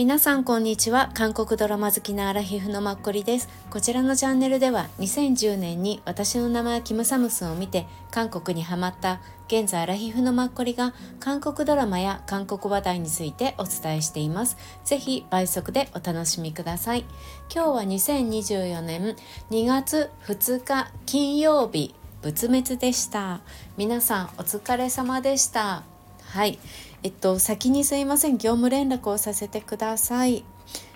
皆さんこんにちは。韓国ドラマ好きなアラヒフのマッコリです。こちらのチャンネルでは2010年に私の名前キムサムスンを見て韓国にハマった現在アラヒフのマッコリが韓国ドラマや韓国話題についてお伝えしています。ぜひ倍速でお楽しみください。今日は2024年2月2日金曜日仏滅でした。皆さんお疲れ様でした。はい。えっと先にすいません業務連絡をさせてください。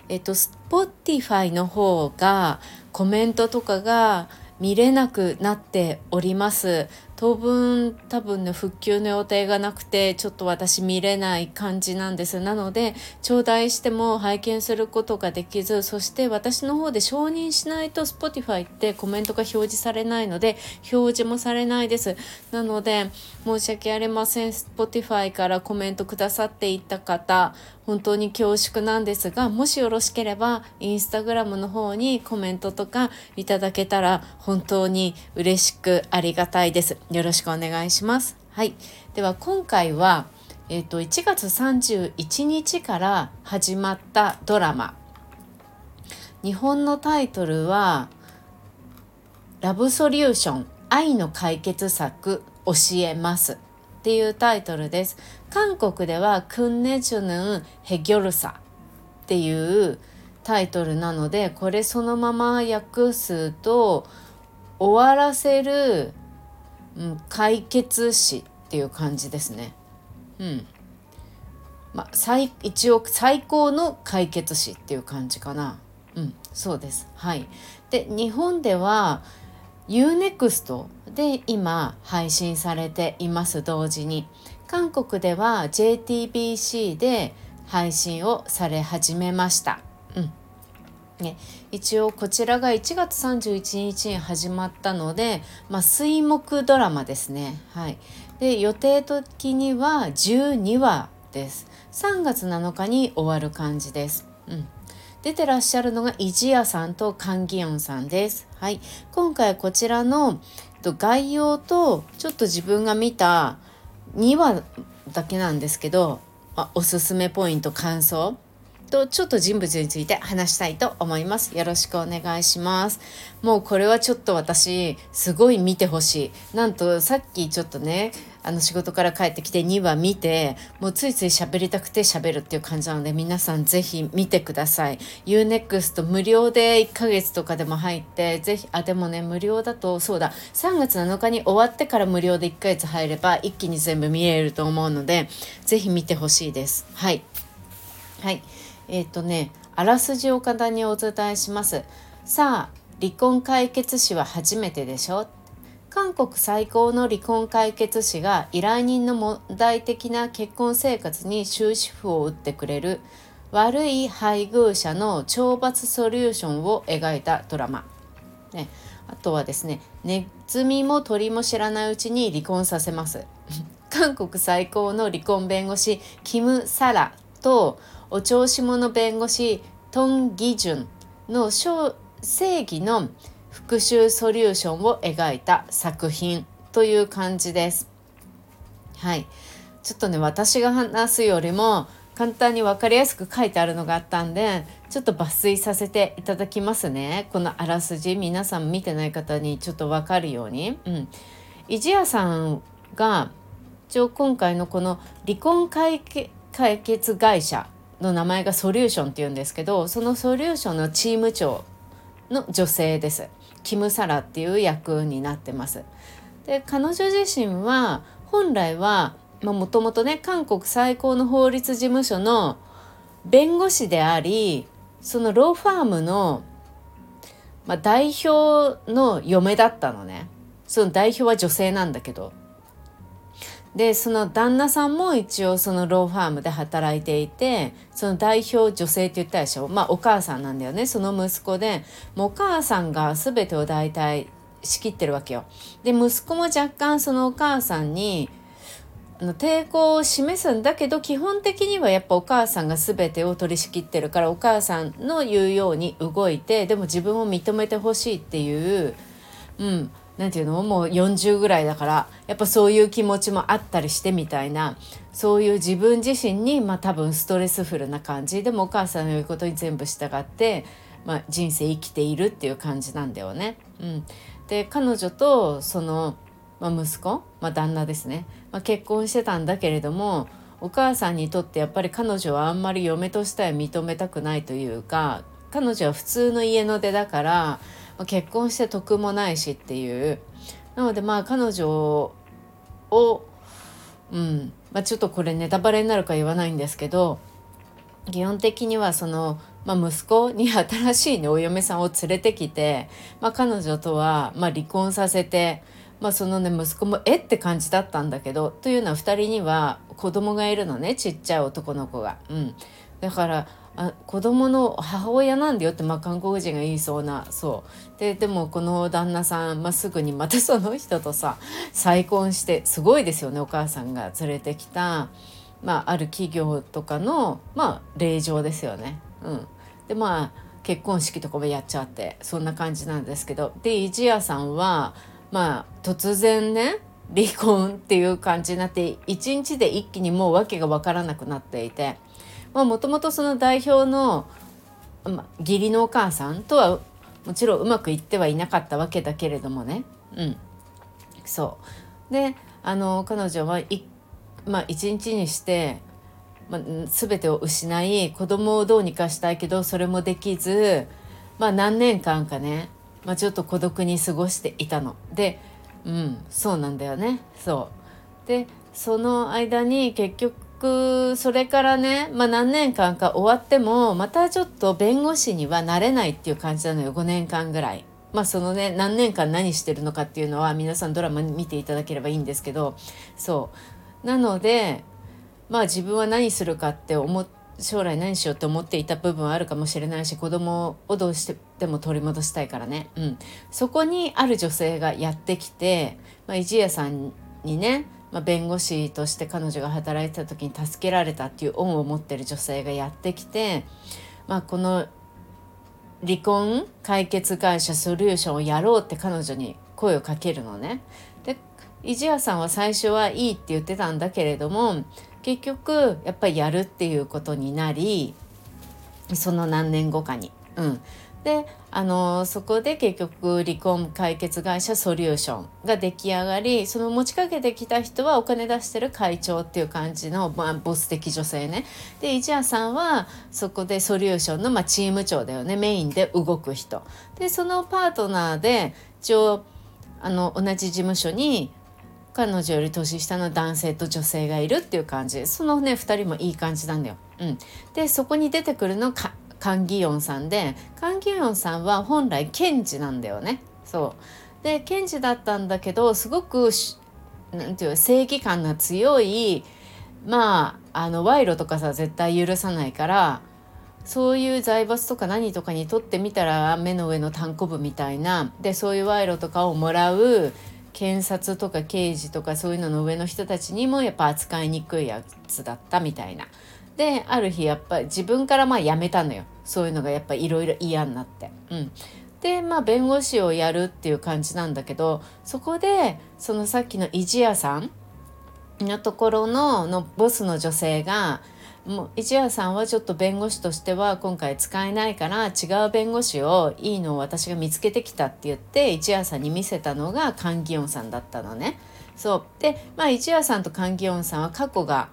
えっと Spotify の方がコメントとかが見れなくなっております。当分多分ね復旧の予定がなくてちょっと私見れない感じなんです。なので頂戴しても拝見することができずそして私の方で承認しないと Spotify ってコメントが表示されないので表示もされないです。なので申し訳ありません。Spotify からコメントくださっていた方本当に恐縮なんですがもしよろしければインスタグラムの方にコメントとかいただけたら本当に嬉しくありがたいですよろしくお願いします。はい。では今回は、えっ、ー、と、1月31日から始まったドラマ。日本のタイトルは、ラブソリューション愛の解決策教えますっていうタイトルです。韓国ではクンネジュヌンヘギョルサっていうタイトルなのでこれそのまま訳すと終わらせるうん、解決史っていう感じですね。うんまあ、最一応最高の解決史っていう感じかな。うん、そうです。はい。で、日本では UNEXT で今配信されています同時に韓国では JTBC で配信をされ始めました。うんね、一応こちらが1月31日に始まったので、まあ、水木ドラマですね。はい、で予定的には12話です。3月7日に終わる感じです。うん出てらっしゃるのがイジヤさんとカンギヨンさんです。はい。今回こちらの概要とちょっと自分が見た2話だけなんですけど、あ、おすすめポイント感想とちょっと人物について話したいと思います。よろしくお願いします。もうこれはちょっと私すごい見てほしい。なんとさっきちょっとねあの仕事から帰ってきて2話見てもうついつい喋りたくて喋るっていう感じなので皆さんぜひ見てください。UNEXT 無料で1ヶ月とかでも入ってぜひあでもね無料だとそうだ3月7日に終わってから無料で1ヶ月入れば一気に全部見れると思うのでぜひ見てほしいです。はい。はい。えっ、ー、とねあらすじを簡単にお伝えします。さあ離婚解決士は初めてでしょ？韓国最高の離婚解決士が依頼人の問題的な結婚生活に終止符を打ってくれる悪い配偶者の懲罰ソリューションを描いたドラマ。ね、あとはですねネズミも鳥も知らないうちに離婚させます 韓国最高の離婚弁護士キム・サラとお調子者弁護士トン・ギジュンの正義の復讐ソリューションを描いた作品という感じです。はい。ちょっとね、私が話すよりも簡単に分かりやすく書いてあるのがあったんで、ちょっと抜粋させていただきますね。このあらすじ、皆さん見てない方にちょっと分かるように。うん。イジヤさんが、一応今回のこの離婚解決会社の名前がソリューションっていうんですけどそのソリューションのチーム長の女性ですキム・サラっていう役になってます。で彼女自身は本来はもともとね韓国最高の法律事務所の弁護士でありそのローファームの、まあ、代表の嫁だったのね。その代表は女性なんだけど。でその旦那さんも一応そのローファームで働いていてその代表女性って言ったでしょ？まあお母さんなんだよねその息子でもうお母さんが全てを大体仕切ってるわけよ。で息子も若干そのお母さんに抵抗を示すんだけど基本的にはやっぱお母さんが全てを取り仕切ってるからお母さんの言うように動いてでも自分を認めてほしいっていう、うん、何て言うの？もう40ぐらいだからやっぱそういう気持ちもあったりしてみたいなそういう自分自身にまあ多分ストレスフルな感じ。でもお母さんの言うことに全部従って、まあ、人生生きているっていう感じなんだよね。うん、で彼女とその、まあ、息子、まあ、旦那ですね、まあ、結婚してたんだけれどもお母さんにとってやっぱり彼女はあんまり嫁としては認めたくないというか彼女は普通の家の出だから結婚して得もないしっていう。なのでまあ彼女をうん。まあ、ちょっとこれネタバレになるか言わないんですけど基本的にはその、まあ、息子に新しい、ね、お嫁さんを連れてきて、まあ、彼女とは、ま、離婚させて、まあ、そのね息子もえって感じだったんだけどというのは2人には子供がいるのねちっちゃい男の子が。うん、だからあ子供の母親なんだよって、まあ、韓国人が言いそうなそう。ででもこの旦那さん、まあ、すぐにまたその人とさ 再婚してすごいですよねお母さんが連れてきた、まあ、ある企業とかの、まあ、令状ですよね。うん、でまあ結婚式とかもやっちゃってそんな感じなんですけど。で一夜さんはまあ突然ね離婚っていう感じになって一日で一気にもう訳が分からなくなっていて。もともとその代表の、ま義理のお母さんとはもちろんうまくいってはいなかったわけだけれどもね。うん。そう。であの彼女はまあ一日にして、まあ、全てを失い子供をどうにかしたいけどそれもできずまあ何年間かね、まあ、ちょっと孤独に過ごしていたの。でうんそうなんだよね。そう。でその間に結局それからね、まあ、何年間か終わってもまたちょっと弁護士にはなれないっていう感じなのよ5年間ぐらい。まあそのね何年間何してるのかっていうのは皆さんドラマ見ていただければいいんですけど。そう。なのでまあ自分は何するかって思将来何しようって思っていた部分はあるかもしれないし子供をどうしても取り戻したいからね、うん、そこにある女性がやってきて、まあ、一夜さんにねまあ、弁護士として彼女が働いてた時に助けられたっていう恩を持ってる女性がやってきて、まあ、この離婚解決会社ソリューションをやろうって彼女に声をかけるのね。で伊地谷さんは最初はいいって言ってたんだけれども結局やっぱりやるっていうことになりその何年後かに。うん、であのそこで結局離婚解決会社ソリューションが出来上がりその持ちかけてきた人はお金出してる会長っていう感じの、まあ、ボス的女性ね。で一夜さんはそこでソリューションの、まあ、チーム長だよねメインで動く人。でそのパートナーで一応あの同じ事務所に彼女より年下の男性と女性がいるっていう感じそのね2人もいい感じなんだよ。うん、でそこに出てくるのかカン・ギヨンさんでカン・ギヨンさんは本来検事なんだよね。そうで検事だったんだけどすごくなんていう正義感が強いまああの賄賂とかさ絶対許さないからそういう財閥とか何とかにとってみたら目の上のたんこぶみたいなでそういう賄賂とかをもらう検察とか刑事とかそういうのの上の人たちにもやっぱ扱いにくいやつだったみたいな。である日やっぱり自分からまあ辞めたのよそういうのがやっぱいろいろ嫌になって。うん、でまあ弁護士をやるっていう感じなんだけどそこでそのさっきのイジヤさんのところののボスの女性がもう一夜さんはちょっと弁護士としては今回使えないから違う弁護士をいいのを私が見つけてきたって言って一夜さんに見せたのがカン・ギヨンさんだったのね。そうでまあ一夜さんとカン・ギヨンさんは過去が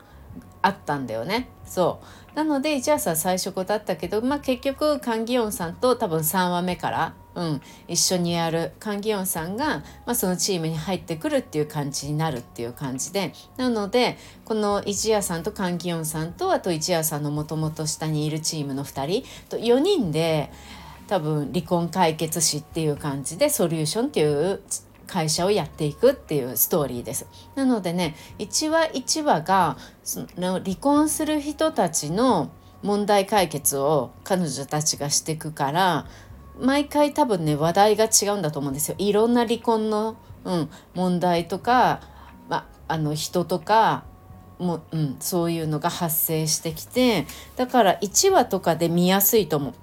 あったんだよね。そう。なので一夜さ最初だったけど、まあ、結局カン・ギヨンさんと多分3話目からうん、一緒にやる。カン・ギヨンさんが、まあ、そのチームに入ってくるっていう感じになるっていう感じで。なのでこの一夜さんとカン・ギヨンさんとあと一夜さんのもともと下にいるチームの2人と4人で多分離婚解決士っていう感じでソリューションっていう会社をやっていくっていうストーリーです。なのでね1話1話がその離婚する人たちの問題解決を彼女たちがしていくから毎回多分ね話題が違うんだと思うんですよ。いろんな離婚の、うん、問題とか、ま、あの人とかも、うん、そういうのが発生してきてだから1話とかで見やすいと思う。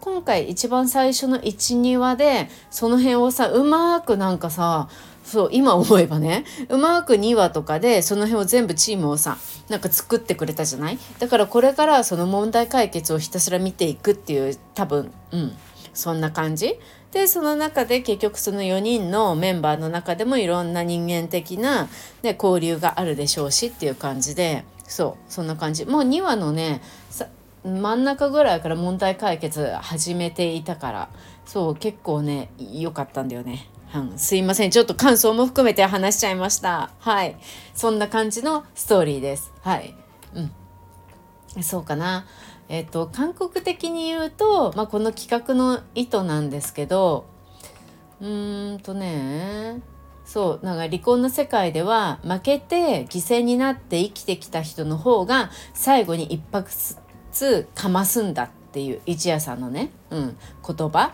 今回一番最初の12話でその辺をさうまくなんかさそう今思えばねうまく2話とかでその辺を全部チームをさなんか作ってくれたじゃない？だからこれからその問題解決をひたすら見ていくっていう多分うんそんな感じ。でその中で結局その4人のメンバーの中でもいろんな人間的な、ね、交流があるでしょうしっていう感じでそうそんな感じ。もう2話のね真ん中ぐらいから問題解決始めていたからそう結構ね良かったんだよね。うん、すいません。ちょっと感想も含めて話しちゃいました。はい。そんな感じのストーリーです。はい。うん。そうかな。えっ、と韓国的に言うと、まあ、この企画の意図なんですけどうーんとねそうなんか離婚の世界では負けて犠牲になって生きてきた人の方が最後に一発つかますんだっていう一夜さんのね、うん、言葉。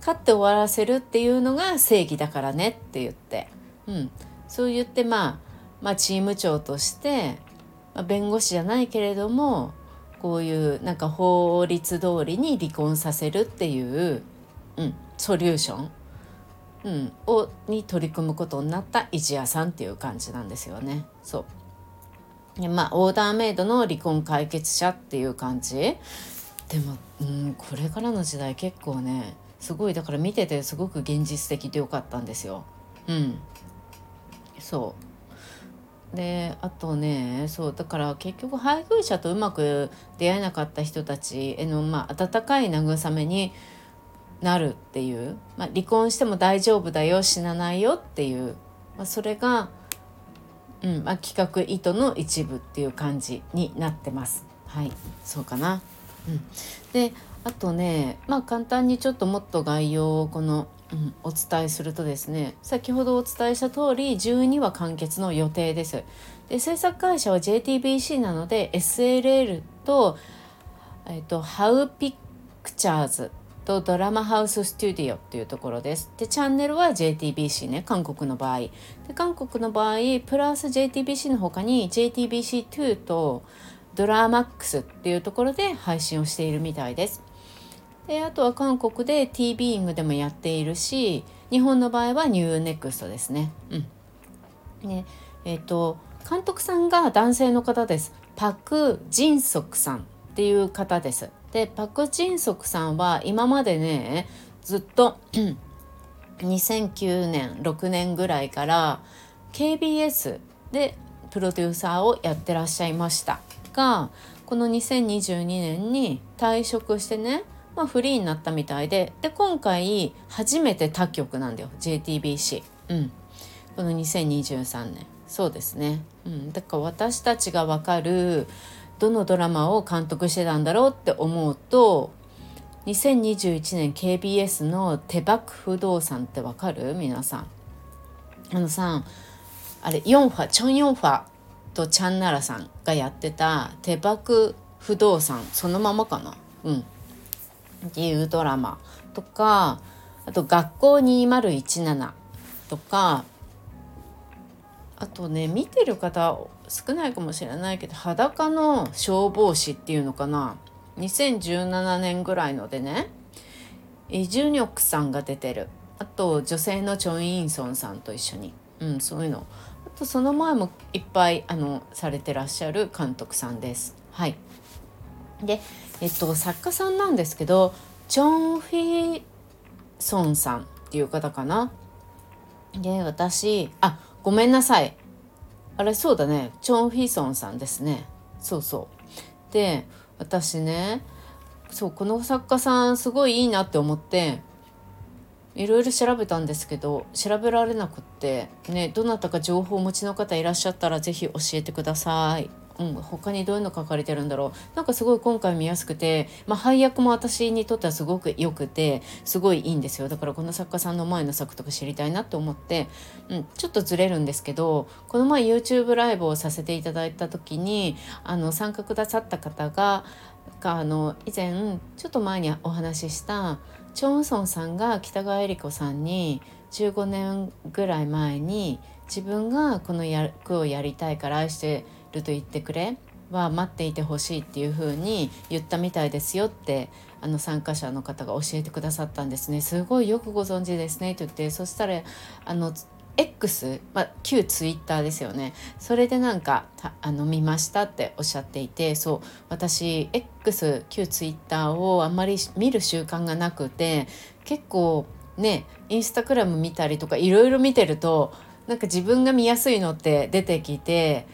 勝って終わらせるっていうのが正義だからねって言って、うん、そう言ってまあ、まあ、チーム長として、まあ、弁護士じゃないけれどもこういうなんか法律通りに離婚させるっていう、うん、ソリューション、うん、をに取り組むことになった一夜さんっていう感じなんですよね。そう。まあオーダーメイドの離婚解決者っていう感じ？でも、うん、これからの時代結構ねすごいだから見ててすごく現実的でよかったんですよ。うん、そう。であとねそうだから結局配偶者とうまく出会えなかった人たちへの、まあ、温かい慰めになるっていう、まあ、離婚しても大丈夫だよ死なないよっていう、まあ、それが、うんまあ、企画意図の一部っていう感じになってます。はいそうかな、うん、であとねまあ簡単にちょっともっと概要をこのうん、お伝えするとですね先ほどお伝えした通り12話完結の予定です。で制作会社は JTBC なので SLL と,、えーと、ハウピクチャーズとドラマハウススタジオっていうところですでチャンネルは JTBC ね韓国の場合で韓国の場合プラス JTBC の他に JTBC2 と DRAMAX っていうところで配信をしているみたいですであとは韓国で T ビーイングでもやっているし日本の場合は U-NEXT ですね。うん、ねえっ、ー、と監督さんが男性の方です。パク・ジンソクさんっていう方です。でパク・ジンソクさんは今までねずっと 2009年6年ぐらいから KBS でプロデューサーをやってらっしゃいました。がこの2022年に退職してねまあ、フリーになったみたいでで今回初めて他局なんだよ JTBC、うん、この2023年。そうですね、うん、だから私たちが分かるどのドラマを監督してたんだろうって思うと2021年 KBS の「手爆不動産」ってわかる？皆さん。あのさあれ4ファチョン・ヨンファとチャンナラさんがやってた「手爆不動産」そのままかな？うん。っていうドラマとかあと「学校2017」とかあとね見てる方少ないかもしれないけど「裸の消防士」っていうのかな。2017年ぐらいのでねイ・ジュニョクさんが出てる。あと女性のチョン・インソンさんと一緒に、うん、そういうの。あとその前もいっぱいあのされてらっしゃる監督さんです。はい。でえっと作家さんなんですけどジョン・フィソンさんっていう方かな。で私あごめんなさい。あれそうだね。チョン・フィソンさんですね。そうそう。で私ねそうこの作家さんすごいいいなって思っていろいろ調べたんですけど調べられなくってねどなたか情報をお持ちの方いらっしゃったら是非教えてください。うん、他にどういうの書かれてるんだろう。なんかすごい今回見やすくて、まあ、配役も私にとってはすごく良くてすごいいいんですよ。だからこの作家さんの前の作とか知りたいなと思って、うん、ちょっとずれるんですけどこの前 YouTube ライブをさせていただいた時にあの参加くださった方があの以前ちょっと前にお話ししたチョンソンさんが北川恵理子さんに15年ぐらい前に自分がこの役をやりたいから愛してると言ってくれ。は待っていてほしいっていう風に言ったみたいですよってあの参加者の方が教えてくださったんですね。すごいよくご存知ですね。って言ってそしたらあの X、まあ、旧ツイッターですよね。それでなんかあの見ましたっておっしゃっていてそう私 X 旧ツイッターをあんまり見る習慣がなくて結構ねインスタグラム見たりとかいろいろ見てるとなんか自分が見やすいのって出てきて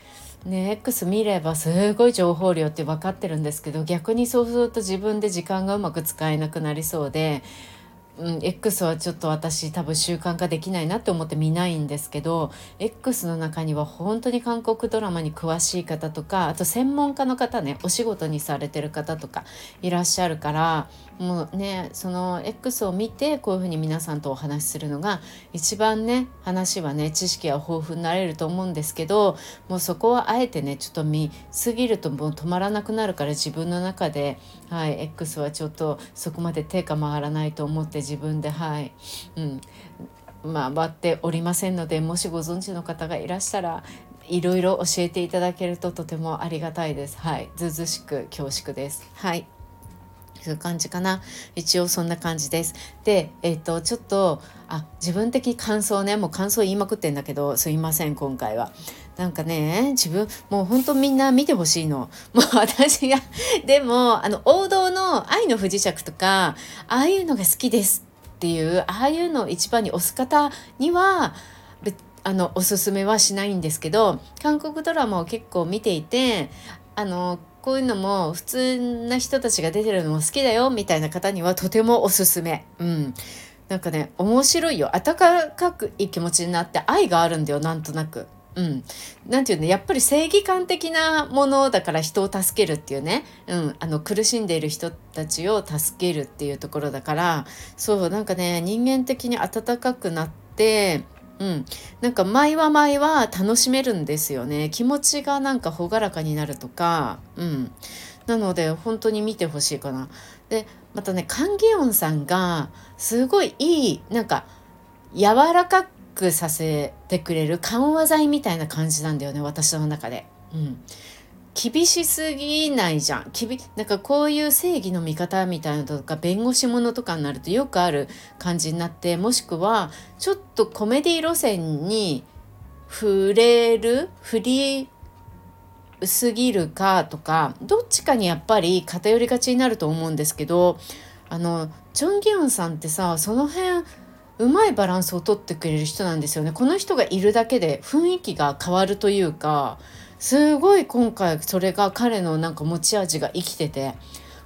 ね X 見ればすごい情報量って分かってるんですけど逆にそうすると自分で時間がうまく使えなくなりそうでうん、X はちょっと私多分習慣化できないなって思って見ないんですけど X の中には本当に韓国ドラマに詳しい方とかあと専門家の方ねお仕事にされてる方とかいらっしゃるからもうねその X を見てこういうふうに皆さんとお話しするのが一番ね話はね知識は豊富になれると思うんですけどもうそこはあえてねちょっと見すぎるともう止まらなくなるから自分の中で、はい、X はちょっとそこまで手が回らないと思って自分ではい、うんまあ、割っておりませんのでもしご存知の方がいらしたらいろいろ教えていただけるととてもありがたいです。はい、ずずしく恐縮です。はい。いう感じかな。一応そんな感じです。でえっ、とちょっとあ自分的感想ね。もう感想言いまくってんだけどすいません今回は。なんかね自分もうほんとみんな見てほしいの。もう私がでもあの王道の「愛の不時着」とかああいうのが好きです。っていうああいうのを一番に押す方にはあのおすすめはしないんですけど韓国ドラマを結構見ていてあのこういうのも普通な人たちが出てるのも好きだよみたいな方にはとてもおすすめ。うん。なんかね面白いよ。温かくいい気持ちになって愛があるんだよなんとなく。うん、なんていうのやっぱり正義感的なものだから人を助けるっていうね、うん、あの苦しんでいる人たちを助けるっていうところだから。そうなんかね人間的に温かくなってうん、なんか毎は毎は楽しめるんですよね。気持ちがなんか朗らかになるとか、うん、なので本当に見てほしいかな。でまたねカン・ギヨンさんがすごいいいなんか柔らかくさせてくれる緩和剤みたいな感じなんだよね私の中で。うん。厳しすぎないじゃん厳なんかこういう正義の味方みたいなのとか弁護士ものとかになるとよくある感じになってもしくはちょっとコメディ路線に触れる振りすぎるかとかどっちかにやっぱり偏りがちになると思うんですけどあのチョン・ギヨンさんってさその辺うまいバランスをとってくれる人なんですよね。この人がいるだけで雰囲気が変わるというかすごい今回それが彼のなんか持ち味が生きてて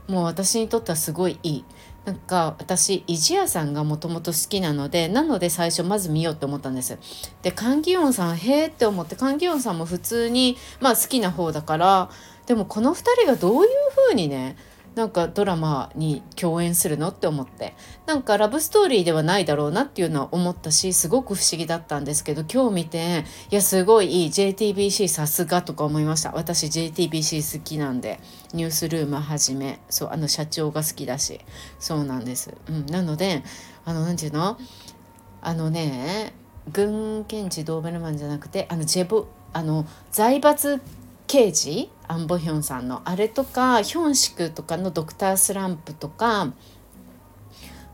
もう私にとってはすごいいい。なんか私イジヤさんがもともと好きなのでなので最初まず見ようって思ったんですでカンギヨンさんへえって思ってカンギヨンさんも普通にまあ好きな方だからでもこの2人がどういう風にねなんかドラマに共演するのって思って。なんかラブストーリーではないだろうなっていうのは思ったしすごく不思議だったんですけど今日見ていやすごいいい JTBC さすがとか思いました。私 JTBC 好きなんでニュースルームはじめ。そうあの社長が好きだし。そうなんです、うん、なのであの何て言うの？あのね軍検事ドーベルマンじゃなくてあのジェボあの財閥刑事アン・ボヒョンさんのあれとかヒョンシクとかの「ドクタースランプ」とか、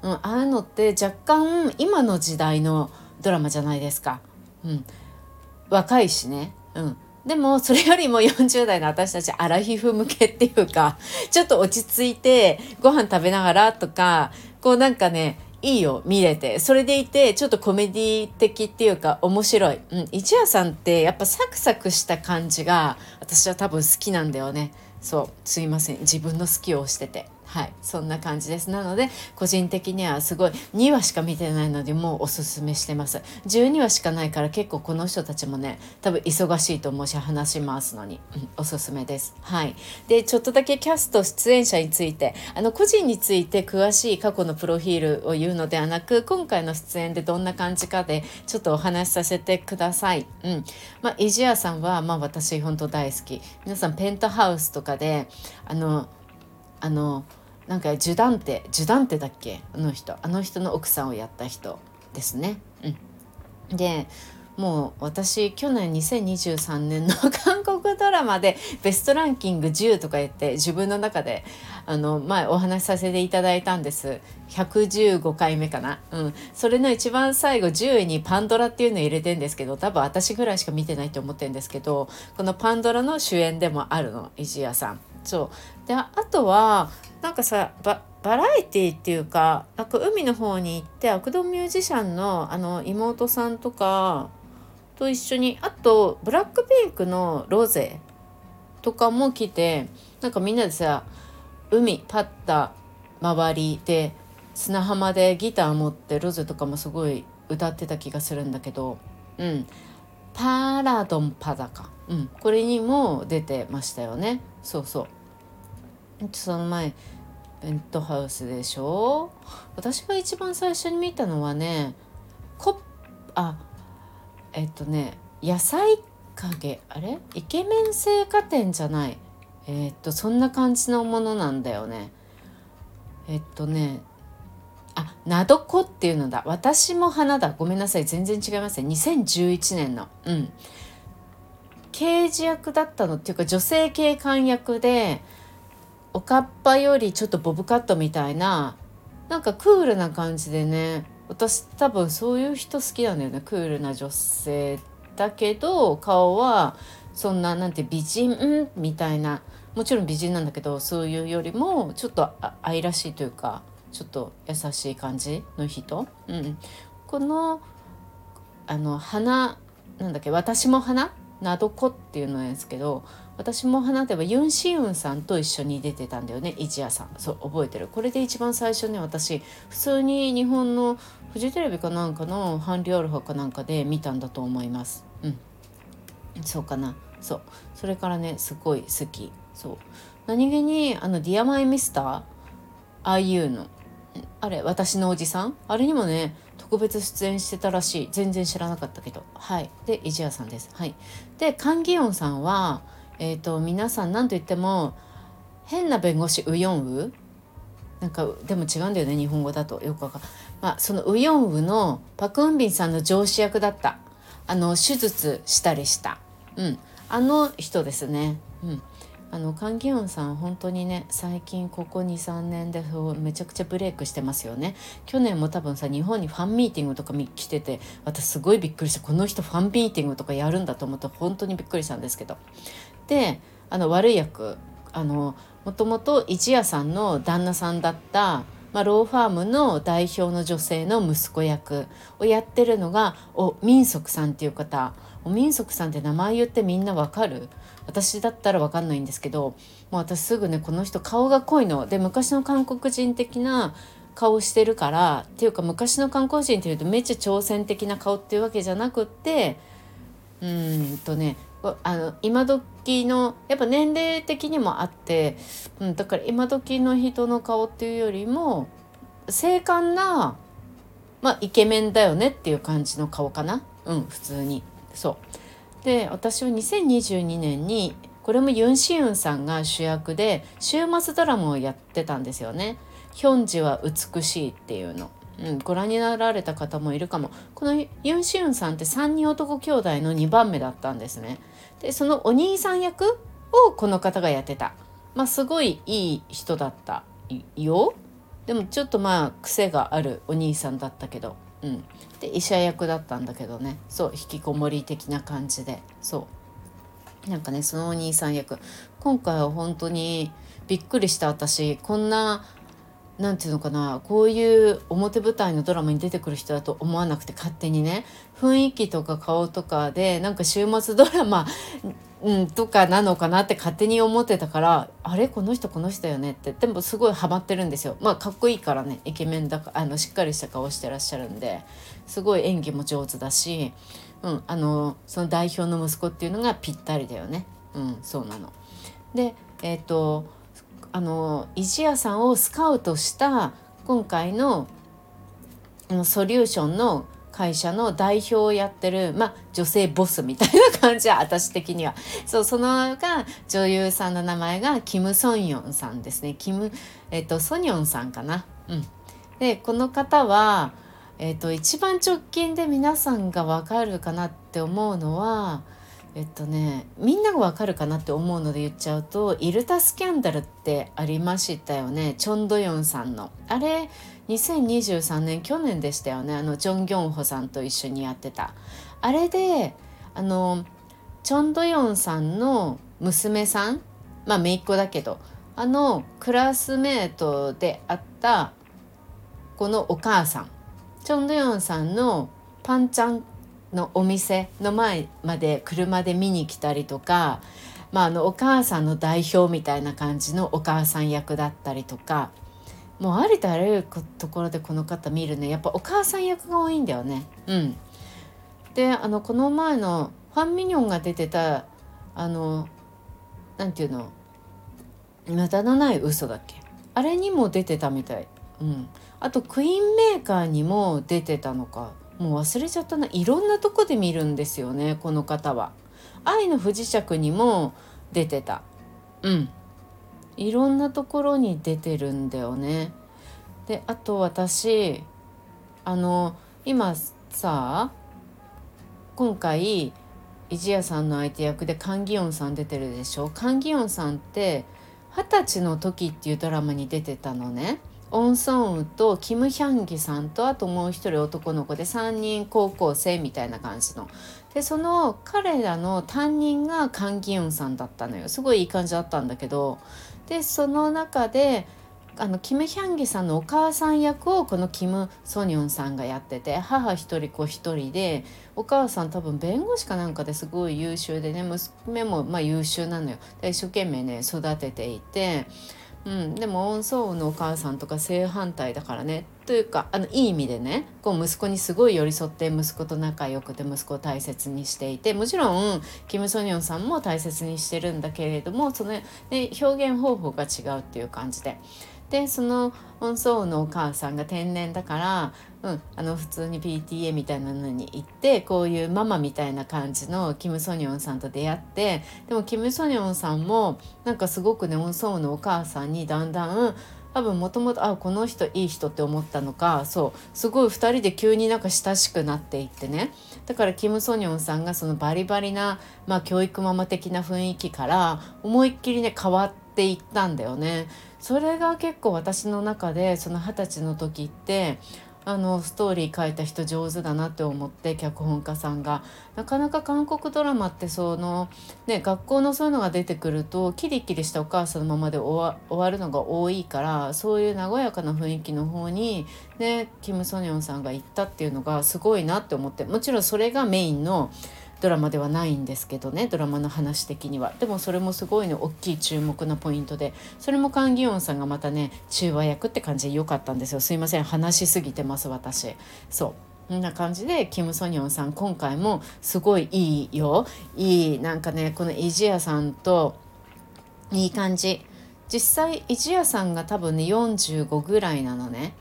うん、ああいうのって若干今の時代のドラマじゃないですか。うん、若いしね。うん、でもそれよりも40代の私たちアラヒフ向けっていうかちょっと落ち着いてご飯食べながらとかこうなんかねいいよ見れて。それでいてちょっとコメディ的っていうか面白い、うん、一夜さんってやっぱサクサクした感じが私は多分好きなんだよね。そうすいません。自分の好きをしてて。はいそんな感じです。なので個人的にはすごい2話しか見てないのでもうおすすめしてます。12話しかないから結構この人たちもね多分忙しいと思うし話し回すのに、うん、おすすめです。はい。でちょっとだけキャスト出演者についてあの個人について詳しい過去のプロフィールを言うのではなく今回の出演でどんな感じかでちょっとお話しさせてください。うん。まあイジアさんはまあ私本当大好き。皆さんペントハウスとかであのあのなんかジュダンテジュダンテだっけ？あの人。あの人の奥さんをやった人ですね。うん、でもう私去年2023年の韓国ドラマでベストランキング10とか言って自分の中であの前お話しさせていただいたんです。115回目かな。うん。それの一番最後10位にパンドラっていうのを入れてんですけど多分私ぐらいしか見てないと思ってるんですけどこのパンドラの主演でもあるの石谷さん。そう。であとはなんかさババラエティっていうかなんか海の方に行って悪童ミュージシャンのあの妹さんとかと一緒にあとブラックピンクのロゼとかも来てなんかみんなでさ海パッタ周りで砂浜でギター持ってロゼとかもすごい歌ってた気がするんだけどうん。パラドンパダか、うん、これにも出てましたよね。そうそう。その前ペントハウスでしょ？私が一番最初に見たのはねコあえっとね野菜影。あれ？イケメン青果店じゃない。え、っとそんな感じのものなんだよね。えっとねあなどこっていうのだ。私も花だ。ごめんなさい。全然違いますね。2011年の。うん。刑事役だったの。っていうか女性警官役でおかっぱよりちょっとボブカットみたいななんかクールな感じでね私多分そういう人好きなんだよねクールな女性だけど顔はそんななんて美人みたいなもちろん美人なんだけどそういうよりもちょっと愛らしいというかちょっと優しい感じの人、うん、このあの花なんだっけ私も花などこっていうのなんですけど私も花ではユン・シウンさんと一緒に出てたんだよね一夜さん。そう覚えてる。これで一番最初ね私普通に日本のフジテレビかなんかの韓流アルファかなんかで見たんだと思います。うん。そうかな。そう。それからねすごい好き。そう。何気にあの「ディアマイミスター」ああいうの。あれ私のおじさん？あれにもね特別出演してたらしい。全然知らなかったけど。はい。でイジアさんです。はい。でカン・ギヨンさんはえっ、ー、と皆さん何と言っても変な弁護士ウヨンウ？なんかでも違うんだよね日本語だと。よくわかまあそのウヨンウのパク・ウンビンさんの上司役だった。あの手術したりした。うん。あの人ですね。うん。あのカン・ギヨンさん本当にね最近ここ23年でめちゃくちゃブレイクしてますよね。去年も多分さ日本にファンミーティングとか来てて私すごいびっくりした。この人ファンミーティングとかやるんだと思って本当にびっくりしたんですけど。であの悪い役あのもともと一夜さんの旦那さんだった、まあ、ローファームの代表の女性の息子役をやってるのがお民族さんっていう方。お民族さんって名前言ってみんなわかる？私だったら分かんないんですけどもう私すぐねこの人顔が濃いの。で昔の韓国人的な顔してるからっていうか昔の韓国人っていうとめっちゃ挑戦的な顔っていうわけじゃなくってうんとねあの今時のやっぱ年齢的にもあって、うん、だから今時の人の顔っていうよりも精悍な、まあ、イケメンだよねっていう感じの顔かなうん普通にそう。で私は2022年にこれもユン・シウンさんが主役で週末ドラマをやってたんですよね。ヒョンジは美しいっていうの。うん、ご覧になられた方もいるかもこのユン・シウンさんって3人男兄弟の2番目だったんですねでそのお兄さん役をこの方がやってた。まあすごいいい人だったよ。でもちょっとまあ癖があるお兄さんだったけど。うん、で医者役だったんだけどね。そう引きこもり的な感じで。そう。なんかねそのお兄さん役。今回は本当にびっくりした。私こんな何て言うのかなこういう表舞台のドラマに出てくる人だと思わなくて勝手にね。雰囲気とか顔とかでなんか週末ドラマ うん、とかなのかなって勝手に思ってたからあれ？この人この人よね？ってでもすごいハマってるんですよ。まあかっこいいからね。イケメンだかあのしっかりした顔してらっしゃるんで。すごい演技も上手だし、うん、あのその代表の息子っていうのがぴったりだよね。うんそうなの。でえっ、ー、とあの石屋さんをスカウトした今回のソリューションの会社の代表をやってる、まあ、女性ボスみたいな感じは私的には。そうそのが女優さんの名前がキム・ソンヨンさんですね。キム、えっと、ソニョンさんかな。うん、でこの方はえーと、一番直近で皆さんが分かるかなって思うのはえっとねみんなが分かるかなって思うので言っちゃうと「イルタスキャンダル」ってありましたよねチョン・ドヨンさんの。あれ2023年去年でしたよねあのジョン・ギョンホさんと一緒にやってた。あれであのチョン・ドヨンさんの娘さんまあ姪っ子だけどあのクラスメートであったこのお母さんチョン・ドヨンさんのパンちゃんのお店の前まで車で見に来たりとか、まあ、あのお母さんの代表みたいな感じのお母さん役だったりとかもうありとあらゆるところでこの方見るね。やっぱお母さん役が多いんだよね。うん、であのこの前のファン・ミニョンが出てたあのなんていうの無駄のない嘘だっけ？あれにも出てたみたい。うん、あとクイーンメーカーにも出てたのか。もう忘れちゃったないろんなとこで見るんですよねこの方は。愛の不時着にも出てた。うんいろんなところに出てるんだよね。であと私あの今さ今回イジヤさんの相手役でカン・ギヨンさん出てるでしょ？カン・ギヨンさんって「二十歳の時」っていうドラマに出てたのね。オン・ソンウとキム・ヒャンギさんとあともう一人男の子で3人高校生みたいな感じの。でその彼らの担任がカン・ギヨンさんだったのよすごいいい感じだったんだけどでその中であのキム・ヒャンギさんのお母さん役をこのキム・ソニョンさんがやってて母一人子一人でお母さん多分弁護士かなんかですごい優秀でね娘もまあ優秀なのよで一生懸命ね育てていて。うん、でもオンソーのお母さんとか正反対だからねというかあのいい意味でねこう息子にすごい寄り添って息子と仲良くて息子を大切にしていてもちろんキム・ソニョンさんも大切にしてるんだけれどもその、ね、表現方法が違うっていう感じで。でその音奏のお母さんが天然だから、うん、あの普通に PTA みたいなのに行ってこういうママみたいな感じのキム・ソニョンさんと出会ってでもキム・ソニョンさんもなんかすごくね音奏のお母さんにだんだん多分もともとあこの人いい人って思ったのかそう。すごい2人で急になんか親しくなっていってね。だからキム・ソニョンさんがそのバリバリな、まあ、教育ママ的な雰囲気から思いっきりね変わっていったんだよね。それが結構私の中でその二十歳の時ってあのストーリー書いた人上手だなって思って脚本家さんが。なかなか韓国ドラマってその、ね、学校のそういうのが出てくるとキリキリしたお母さんのままで終わるのが多いからそういう和やかな雰囲気の方に、ね、キム・ソニョンさんが行ったっていうのがすごいなって思って。もちろんそれがメインのドラマではないんですけどねドラマの話的には。でもそれもすごいね大きい注目のポイントで。それもカン・ギヨンさんがまたね中和役って感じで良かったんですよ。すいません話しすぎてます私。そう。こんな感じでキム・ソニョンさん今回もすごいいいよ。いいなんかねこのイジヤさんといい感じ。実際イジヤさんが多分ね45ぐらいなのね。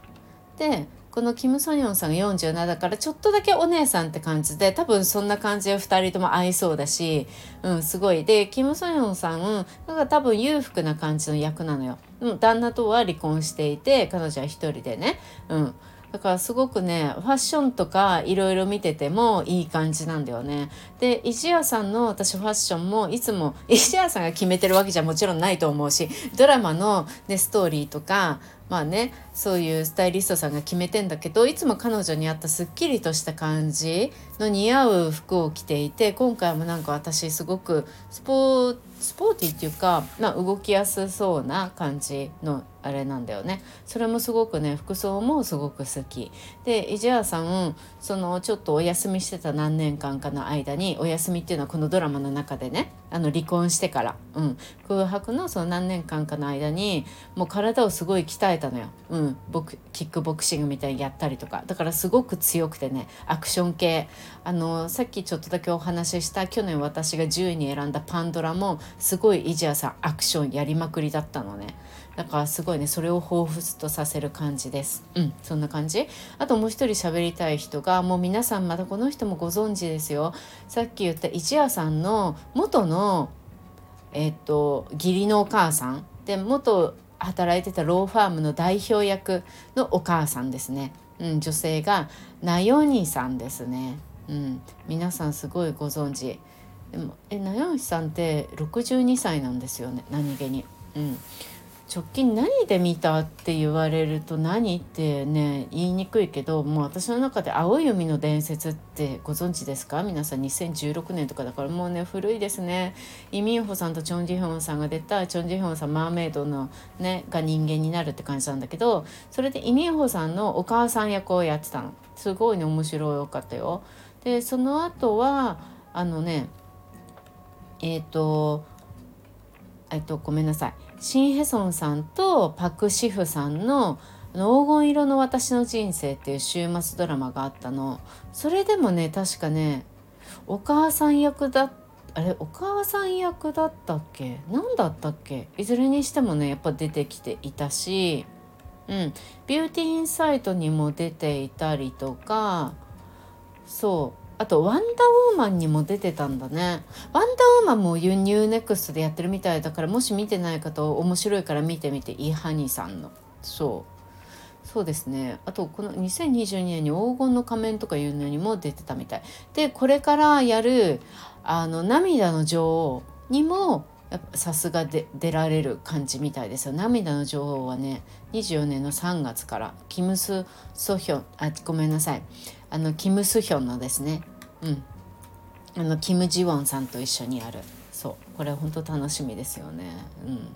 でこのキム・ソニョンさんが47だからちょっとだけお姉さんって感じで多分そんな感じで2人とも合いそうだし、うん、すごい。でキム・ソニョンさんなんか多分裕福な感じの役なのよ。うん、旦那とは離婚していて彼女は1人でね、うん、だからすごくねファッションとかいろいろ見ててもいい感じなんだよね。で石屋さんの私ファッションもいつも 石屋さんが決めてるわけじゃもちろんないと思うしドラマの、ね、ストーリーとかまあねそういうスタイリストさんが決めてんだけどいつも彼女に合ったすっきりとした感じの似合う服を着ていて今回もなんか私すごくスポースポーティーっていうか、まあ、動きやすそうな感じのあれなんだよね。それもすごくね服装もすごく好き。でイジャーさんそのちょっとお休みしてた何年間かの間にお休みっていうのはこのドラマの中でねあの離婚してから、うん、空白のその何年間かの間にもう体をすごい鍛えたのよ、うん、僕キックボクシングみたいにやったりとか。だからすごく強くてねアクション系。あのさっきちょっとだけお話しした去年私が10位に選んだパンドラもすごいイジアさんアクションやりまくりだったのね。だからすごいねそれを彷彿とさせる感じです。うん。そんな感じ？あともう一人喋りたい人がもう皆さんまたこの人もご存知ですよ。さっき言った一夜さんの元のえっ、と義理のお母さん。で元働いてたローファームの代表役のお母さんですね。うん、女性がナヨニさんですね。うん、皆さんすごいご存知。でもえナヨニさんって62歳なんですよね何気に。うん直近何で見たって言われると何ってね言いにくいけどもう私の中で「青い海の伝説」ってご存知ですか？皆さん2016年とかだからもうね古いですね。イ・ミンホさんとチョン・ジヒョンさんが出たチョン・ジヒョンさんマーメイドのねが人間になるって感じなんだけどそれでイ・ミンホさんのお母さん役をやってたの。すごいね面白かったよ。でその後はあのねえっ、ー、とえっとごめんなさい。シン・ヘソンさんとパク・シフさんの「黄金色の私の人生」っていう週末ドラマがあったの。それでもね確かねお母さん役だあれお母さん役だったっけ？何だったっけ？いずれにしてもねやっぱ出てきていたしうん。ビューティーインサイトにも出ていたりとかそう。あとワンダーウーマンにも出てたんだね。ワンダーウーマンも U-NEXT でやってるみたいだからもし見てない方面白いから見てみてイ・ハニさんの。そう。そうですね。あとこの2022年に黄金の仮面とかいうのにも出てたみたい。でこれからやるあの涙の女王にもさすがで出られる感じみたいですよ。涙の女王はね24年の3月からキムス・ソヒョンあごめんなさい。あのキム・スヒョンのですね。うん。あのキム・ジウォンさんと一緒にやる。そう。これ本当楽しみですよね。うん。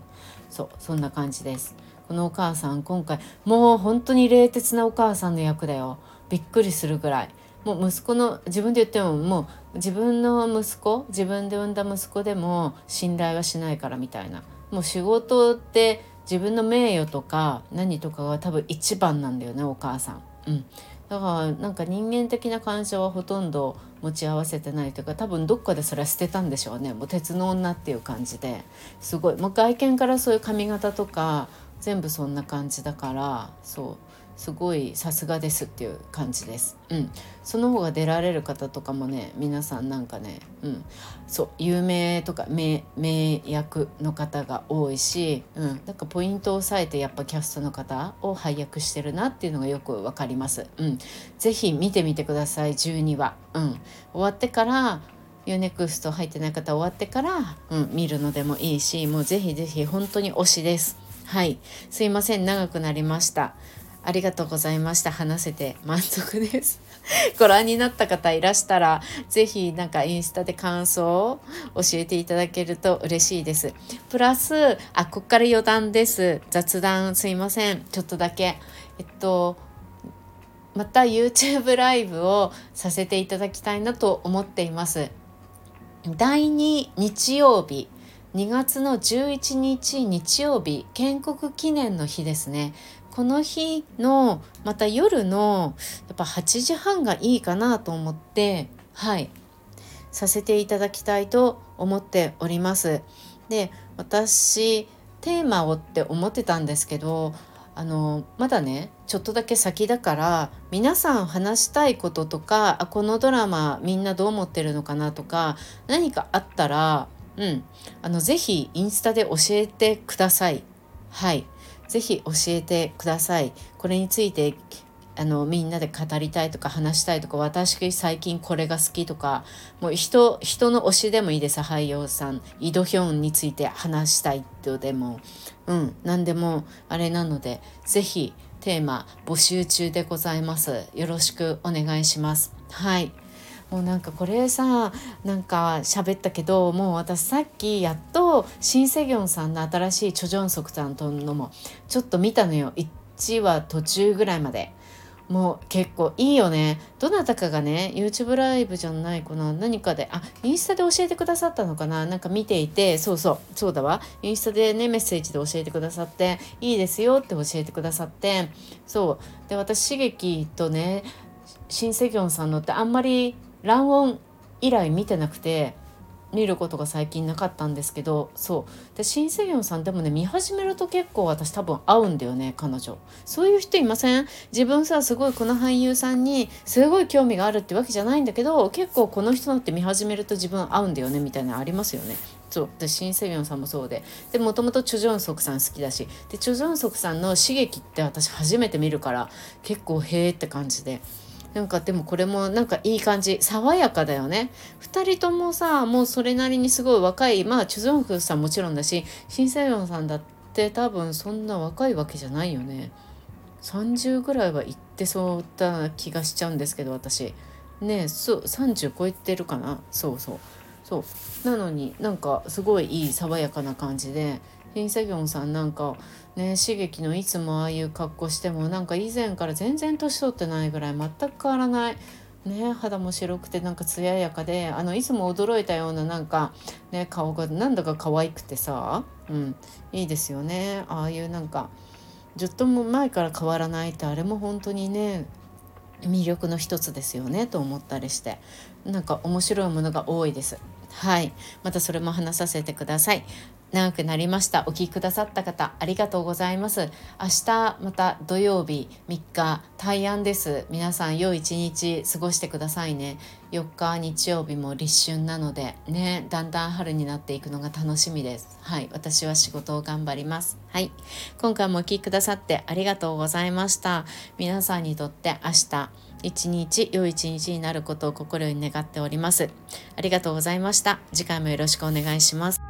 そう。そんな感じです。このお母さん今回もう本当に冷徹なお母さんの役だよ。びっくりするぐらい。もう息子の自分で言ってももう自分の息子自分で産んだ息子でも信頼はしないからみたいな。もう仕事って自分の名誉とか何とかが多分一番なんだよねお母さん。うん、だからなんか人間的な感情はほとんど持ち合わせてないというか多分どっかでそれは捨てたんでしょうね。もう鉄の女っていう感じで。すごい。もう外見からそういう髪型とか全部そんな感じだからそう。すごいさすがですっていう感じです。うん、その方が出られる方とかもね皆さんなんかね、うん、そう有名とか名脇役の方が多いし、うん、なんかポイントを押さえてやっぱキャストの方を配役してるなっていうのがよく分かります。うん、ぜひ見てみてください12話。うん、終わってから U-NEXT 入ってない方終わってから、うん、見るのでもいいしもうぜひぜひ本当に推しです。はいすいません長くなりました。ありがとうございました。話せて満足です。ご覧になった方いらしたら、是非なんかインスタで感想を教えていただけると嬉しいです。プラス、あ、こっから余談です。雑談すいません。ちょっとだけ。えっと、また YouTube ライブをさせていただきたいなと思っています。第2日曜日2月の11日日曜日建国記念の日ですねこの日のまた夜のやっぱ8時半がいいかなと思ってはいさせていただきたいと思っております。で私テーマをって思ってたんですけどあのまだねちょっとだけ先だから皆さん話したいこととかあこのドラマみんなどう思ってるのかなとか何かあったらうんあのぜひインスタで教えてください。はいぜひ教えてください。これについてあのみんなで語りたいとか話したいとか私最近これが好きとかもう人人の推しでもいいです俳優さん。イドヒョンについて話したいとでも。うん何でもあれなので是非テーマ募集中でございます。よろしくお願いします。はい。もうなんかこれさなんか喋ったけどもう私さっきやっとシン・セギョンさんの新しいチョ・ジョンソクさんとのもちょっと見たのよ1話途中ぐらいまで。もう結構いいよね。どなたかがね、YouTube ライブじゃないかな、何かで、あ、インスタで教えてくださったのかななんか見ていて、そうそう、そうだわ。インスタでね、メッセージで教えてくださって、いいですよって教えてくださって、そう。で、私、刺激とね、シン・セギョンさんのってあんまり卵音以来見てなくて見ることが最近なかったんですけどそう。でシン・セギョンさんでもね見始めると結構私多分合うんだよね彼女。そういう人いません？自分さすごいこの俳優さんにすごい興味があるってわけじゃないんだけど結構この人のって見始めると自分合うんだよねみたいなのありますよね。そう。でシン・セビョンさんもそうで。でもともとチョ・ジョンソクさん好きだし。でチョ・ジョンソクさんの「刺激」って私初めて見るから結構へえって感じで。なんかでもこれもなんかいい感じ。爽やかだよね。2人ともさもうそれなりにすごい若い。まあチュ・ジョンフさんもちろんだしシン・セヨンさんだって多分そんな若いわけじゃないよね。30ぐらいは行ってそうだ気がしちゃうんですけど私。ねそう30超えてるかな。そうそう。そう。なのになんかすごいいい爽やかな感じでヒン・セギョンさんなんかね刺激のいつもああいう格好してもなんか以前から全然年取ってないぐらい全く変わらない。ね、肌も白くてなんか艶やかであのいつも驚いたようななんか、ね、顔がなんだか可愛くてさ、うん、いいですよね。ああいうなんかずっと前から変わらないってあれも本当にね魅力の一つですよねと思ったりして。なんか面白いものが多いです。はい。またそれも話させてください。長くなりました。お聞きくださった方ありがとうございます。明日また土曜日3日大安です。皆さん良い一日過ごしてくださいね。4日日曜日も立春なのでねだんだん春になっていくのが楽しみです。はい私は仕事を頑張ります。はい今回もお聴きくださってありがとうございました。皆さんにとって明日一日良い一日になることを心に願っております。ありがとうございました。次回もよろしくお願いします。